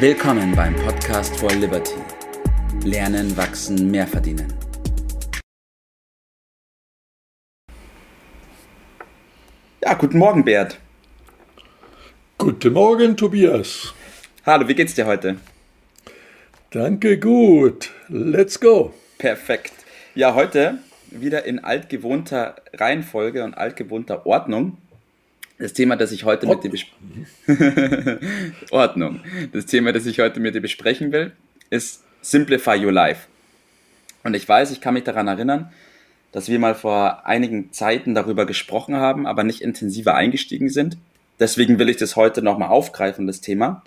Willkommen beim Podcast for Liberty. Lernen, wachsen, mehr verdienen. Ja, guten Morgen, Bert. Guten Morgen, Tobias. Hallo, wie geht's dir heute? Danke, gut. Let's go. Perfekt. Ja, heute wieder in altgewohnter Reihenfolge und altgewohnter Ordnung. Das Thema, das ich heute mit dir besprechen Ordnung. Das Thema, das ich heute mit dir besprechen will, ist Simplify Your Life. Und ich weiß, ich kann mich daran erinnern, dass wir mal vor einigen Zeiten darüber gesprochen haben, aber nicht intensiver eingestiegen sind. Deswegen will ich das heute nochmal aufgreifen, das Thema.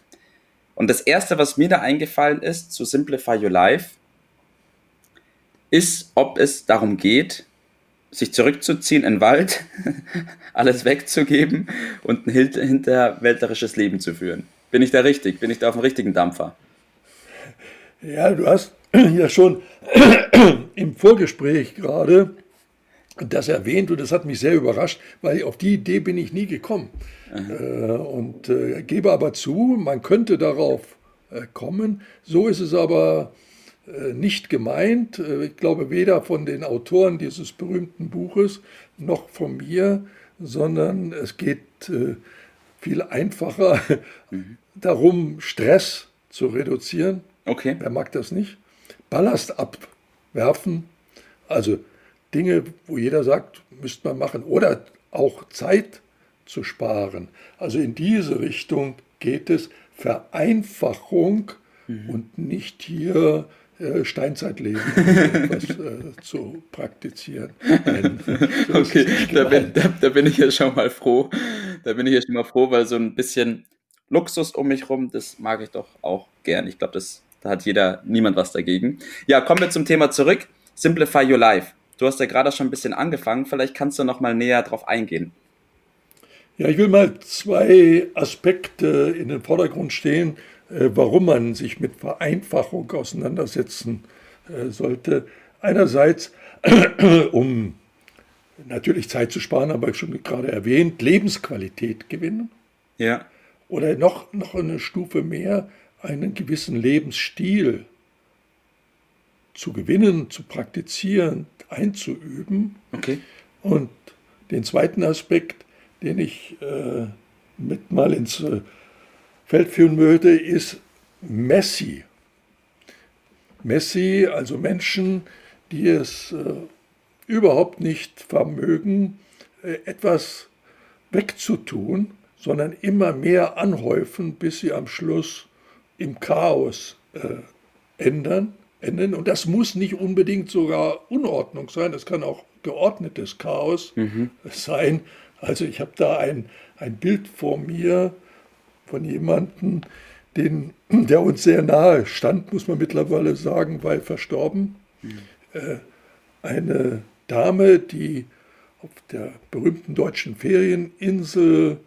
Und das erste, was mir da eingefallen ist zu Simplify Your Life, ist, ob es darum geht, sich zurückzuziehen in den Wald, alles wegzugeben und ein hinterwäldlerisches Leben zu führen. Bin ich da richtig? Bin ich da auf dem richtigen Dampfer? Ja, du hast ja schon im Vorgespräch gerade das erwähnt und das hat mich sehr überrascht, weil auf die Idee bin ich nie gekommen. Äh, und äh, gebe aber zu, man könnte darauf äh, kommen. So ist es aber nicht gemeint. Äh, ich glaube weder von den Autoren dieses berühmten Buches noch von mir, sondern es geht äh, viel einfacher mhm. darum, Stress zu reduzieren. Okay. Wer mag das nicht? Ballast abwerfen, also Dinge, wo jeder sagt, müsste man machen, oder auch Zeit zu sparen. Also in diese Richtung geht es. Vereinfachung mhm. und nicht hier äh, Steinzeitleben etwas äh, zu praktizieren. Nein, okay, da bin, da, da bin, ich ja schon mal froh. Da bin ich ja schon mal froh, weil so ein bisschen Luxus um mich rum, das mag ich doch auch gern. Ich glaube, da hat jeder, niemand was dagegen. Ja, kommen wir zum Thema zurück. Simplify Your Life. Du hast ja gerade schon ein bisschen angefangen. Vielleicht kannst du noch mal näher drauf eingehen. Ja, ich will mal zwei Aspekte in den Vordergrund stehen, äh, warum man sich mit Vereinfachung auseinandersetzen äh, sollte. Einerseits, um natürlich Zeit zu sparen, aber schon gerade erwähnt, Lebensqualität gewinnen. Ja. Oder noch, noch eine Stufe mehr, einen gewissen Lebensstil zu gewinnen, zu praktizieren, einzuüben. Okay. Und den zweiten Aspekt, den ich äh, mit mal ins äh, Führen würde, ist Messi. Messi, also Menschen, die es äh, überhaupt nicht vermögen, äh, etwas wegzutun, sondern immer mehr anhäufen, bis sie am Schluss im Chaos äh, ändern, enden. Und das muss nicht unbedingt sogar Unordnung sein, das kann auch geordnetes Chaos mhm. sein. Also ich habe da ein, ein Bild vor mir, von jemandem, den, der uns sehr nahe stand, muss man mittlerweile sagen, weil verstorben. Mhm. Äh, eine Dame, die auf der berühmten deutschen Ferieninsel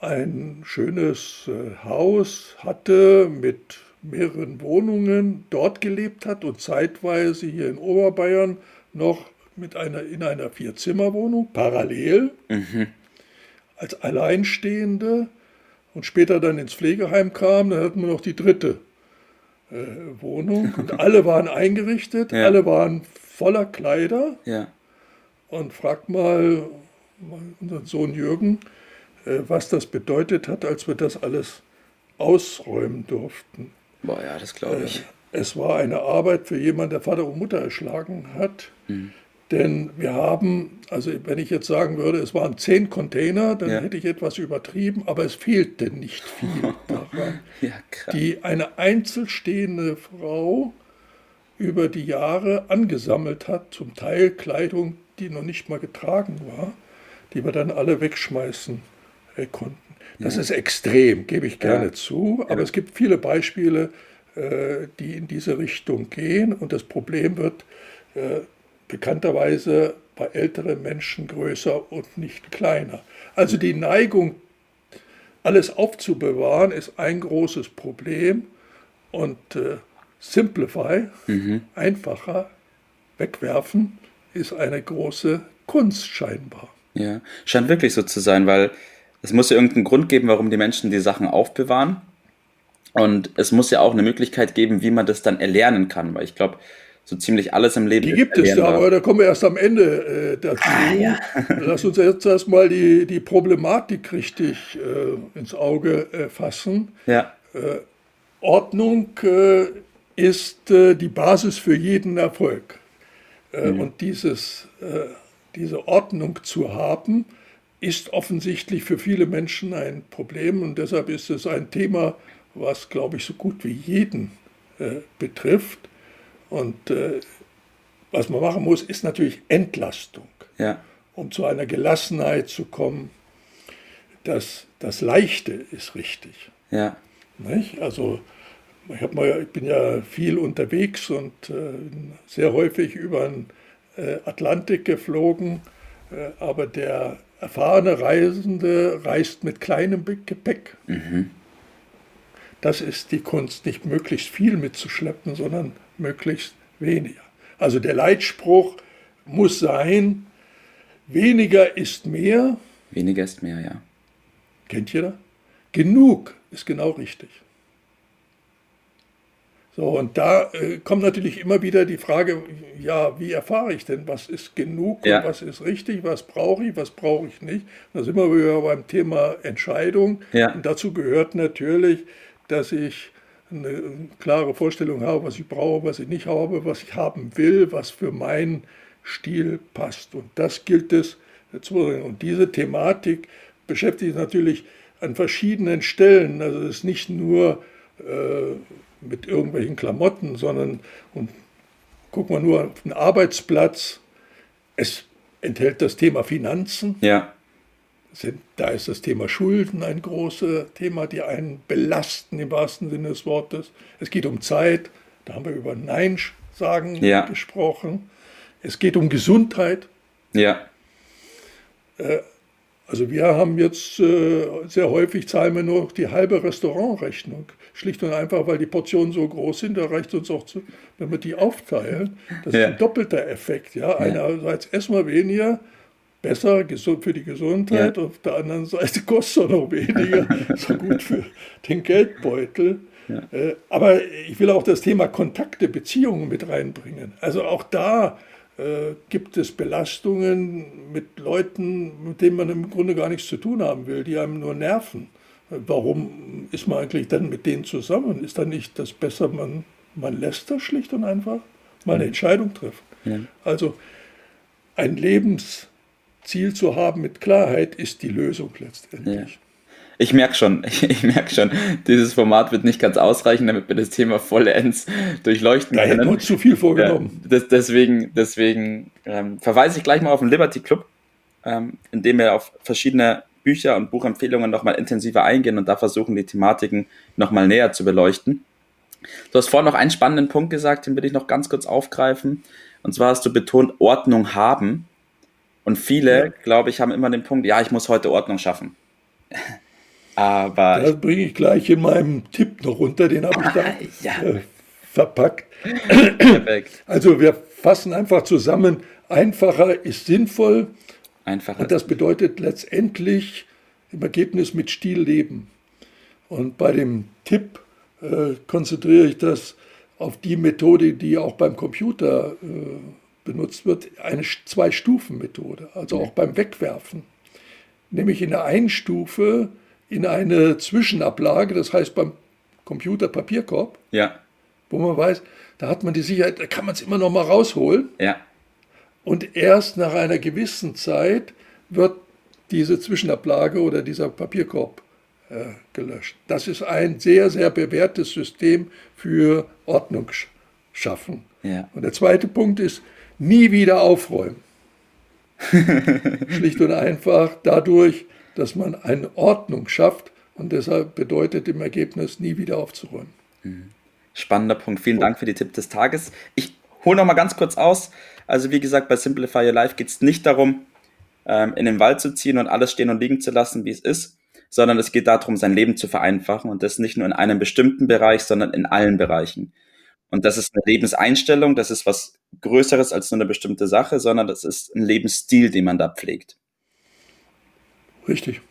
ein schönes äh, Haus hatte mit mehreren Wohnungen, dort gelebt hat und zeitweise hier in Oberbayern noch mit einer, in einer Vierzimmerwohnung parallel mhm. als Alleinstehende und später dann ins Pflegeheim kam, dann hatten wir noch die dritte äh, Wohnung und alle waren eingerichtet, ja. alle waren voller Kleider. Ja. Und fragt mal unseren Sohn Jürgen, äh, was das bedeutet hat, als wir das alles ausräumen durften. Boah, ja, das glaube ich. Äh, es war eine Arbeit für jemanden, der Vater und Mutter erschlagen hat. Mhm. Denn wir haben, also wenn ich jetzt sagen würde, es waren zehn Container, dann ja. hätte ich etwas übertrieben, aber es fehlte nicht viel daran. ja, die eine einzelstehende Frau über die Jahre angesammelt hat, zum Teil Kleidung, die noch nicht mal getragen war, die wir dann alle wegschmeißen äh, konnten. Das ja. ist extrem, gebe ich gerne zu, aber es gibt viele Beispiele, äh, die in diese Richtung gehen und das Problem wird, äh, bekannterweise bei älteren Menschen größer und nicht kleiner. Also die Neigung, alles aufzubewahren, ist ein großes Problem und äh, Simplify, mhm. einfacher, wegwerfen, ist eine große Kunst scheinbar. Ja, scheint wirklich so zu sein, weil es muss ja irgendeinen Grund geben, warum die Menschen die Sachen aufbewahren. Und es muss ja auch eine Möglichkeit geben, wie man das dann erlernen kann, weil ich glaube, so ziemlich alles im Leben. Die gibt es ja, aber da kommen wir erst am Ende äh, dazu. Ah, ja. Lass uns jetzt erstmal die, die Problematik richtig äh, ins Auge äh, fassen. Ja. Äh, Ordnung äh, ist äh, die Basis für jeden Erfolg. Mhm. Und dieses, diese Ordnung zu haben, ist offensichtlich für viele Menschen ein Problem und deshalb ist es ein Thema, was, glaube ich, so gut wie jeden betrifft. Und äh, was man machen muss, ist natürlich Entlastung, ja. um zu einer Gelassenheit zu kommen. Das, das Leichte ist richtig. Ja. Nicht? Also ich, mal, ich bin ja viel unterwegs und äh, sehr häufig über den äh, Atlantik geflogen, äh, aber der erfahrene Reisende reist mit kleinem Gepäck. Mhm. Das ist die Kunst, nicht möglichst viel mitzuschleppen, sondern möglichst weniger. Also der Leitspruch muss sein, weniger ist mehr. Weniger ist mehr, ja. Kennt jeder? Genug ist genau richtig. So, und da äh, kommt natürlich immer wieder die Frage, ja, wie erfahre ich denn, was ist genug ja. und was ist richtig, was brauche ich, was brauche ich nicht. Da sind wir wieder beim Thema Entscheidung. Ja. Und dazu gehört natürlich, dass ich eine klare Vorstellung habe, was ich brauche, was ich nicht habe, was ich haben will, was für meinen Stil passt. Und das gilt es zu bringen. Und diese Thematik beschäftigt natürlich an verschiedenen Stellen. Also es ist nicht nur äh, mit irgendwelchen Klamotten, sondern und gucken wir nur auf den Arbeitsplatz. Es enthält das Thema Finanzen. Ja sind, da ist das Thema Schulden ein großes Thema, die einen belasten im wahrsten Sinne des Wortes. Es geht um Zeit, da haben wir über Nein sagen ja. gesprochen. Es geht um Gesundheit. Ja. Äh, also wir haben jetzt äh, sehr häufig zahlen wir nur die halbe Restaurantrechnung. Schlicht und einfach, weil die Portionen so groß sind, da reicht uns auch zu, wenn wir die aufteilen. Das ja. ist ein doppelter Effekt. Ja? Einerseits essen wir weniger, besser für die Gesundheit, ja. auf der anderen Seite kostet es noch weniger, so gut für den Geldbeutel. Ja. Äh, aber ich will auch das Thema Kontakte, Beziehungen mit reinbringen. Also auch da äh, gibt es Belastungen mit Leuten, mit denen man im Grunde gar nichts zu tun haben will, die einem nur nerven. Warum ist man eigentlich dann mit denen zusammen? Ist dann nicht das besser, man, man lässt das schlicht und einfach mal eine Entscheidung treffen? Ja. Also ein Lebens Ziel zu haben mit Klarheit ist die Lösung letztendlich. Ja. Ich merke schon, ich, ich merke schon, dieses Format wird nicht ganz ausreichen, damit wir das Thema vollends durchleuchten da können. Da hätten wir zu viel vorgenommen. Ja, das, deswegen deswegen ähm, verweise ich gleich mal auf den Liberty Club, ähm, in dem wir auf verschiedene Bücher und Buchempfehlungen nochmal intensiver eingehen und da versuchen, die Thematiken nochmal näher zu beleuchten. Du hast vorhin noch einen spannenden Punkt gesagt, den will ich noch ganz kurz aufgreifen. Und zwar hast du betont, Ordnung haben. Und viele, ja. glaube ich, haben immer den Punkt, ja, ich muss heute Ordnung schaffen. Aber. Das bringe ich gleich in meinem Tipp noch runter, den habe ich da ja. äh, verpackt. Perfekt. Also wir fassen einfach zusammen, einfacher ist sinnvoll. Einfacher. Und das bedeutet letztendlich im Ergebnis mit Stil leben. Und bei dem Tipp äh, konzentriere ich das auf die Methode, die auch beim Computer äh, benutzt wird, eine Zwei-Stufen-Methode, also auch beim Wegwerfen. Nämlich in der einen Stufe in eine Zwischenablage, das heißt beim Computer Papierkorb, ja. wo man weiß, da hat man die Sicherheit, da kann man es immer noch mal rausholen. Ja. Und erst nach einer gewissen Zeit wird diese Zwischenablage oder dieser Papierkorb äh, gelöscht. Das ist ein sehr, sehr bewährtes System für Ordnung schaffen. Ja. Und der zweite Punkt ist, nie wieder aufräumen. Schlicht und einfach dadurch, dass man eine Ordnung schafft und deshalb bedeutet im Ergebnis nie wieder aufzuräumen. Mhm. Spannender Punkt. Vielen Dank für die Tipp des Tages. Ich hole noch mal ganz kurz aus. Also wie gesagt, bei Simplify Your Life geht es nicht darum, ähm, in den Wald zu ziehen und alles stehen und liegen zu lassen, wie es ist, sondern es geht darum, sein Leben zu vereinfachen und das nicht nur in einem bestimmten Bereich, sondern in allen Bereichen. Und das ist eine Lebenseinstellung, das ist was Größeres als nur eine bestimmte Sache, sondern das ist ein Lebensstil, den man da pflegt. Richtig.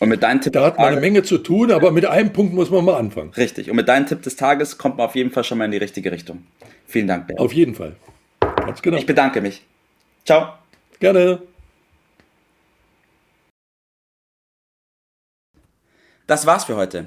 Und mit deinem Tipp da hat man eine Menge zu tun, aber mit einem Punkt muss man mal anfangen. Richtig. Und mit deinem Tipp des Tages kommt man auf jeden Fall schon mal in die richtige Richtung. Vielen Dank, Bernd. Auf jeden Fall. Ganz genau. Ich bedanke mich. Ciao. Gerne. Das war's für heute.